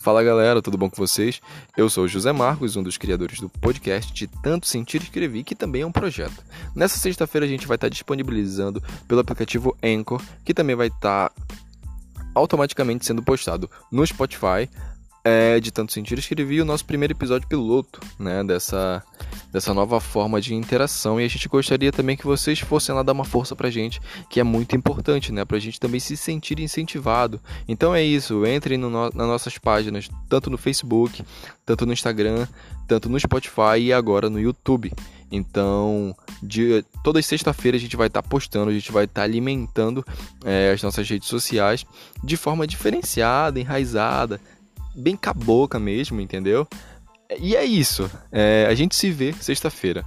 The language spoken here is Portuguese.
Fala galera, tudo bom com vocês? Eu sou José Marcos, um dos criadores do podcast de Tanto Sentir Escrever, que também é um projeto. Nessa sexta-feira a gente vai estar disponibilizando pelo aplicativo Anchor, que também vai estar automaticamente sendo postado no Spotify, é, de Tanto Sentir Escrever, o nosso primeiro episódio piloto, né, dessa dessa nova forma de interação e a gente gostaria também que vocês fossem lá dar uma força pra gente, que é muito importante, né, pra gente também se sentir incentivado. Então é isso, entrem no, nas nossas páginas, tanto no Facebook, tanto no Instagram, tanto no Spotify e agora no YouTube. Então, de, toda sexta-feira a gente vai estar tá postando, a gente vai estar tá alimentando é, as nossas redes sociais de forma diferenciada, enraizada, bem cabocla mesmo, entendeu? E é isso. É, a gente se vê sexta-feira.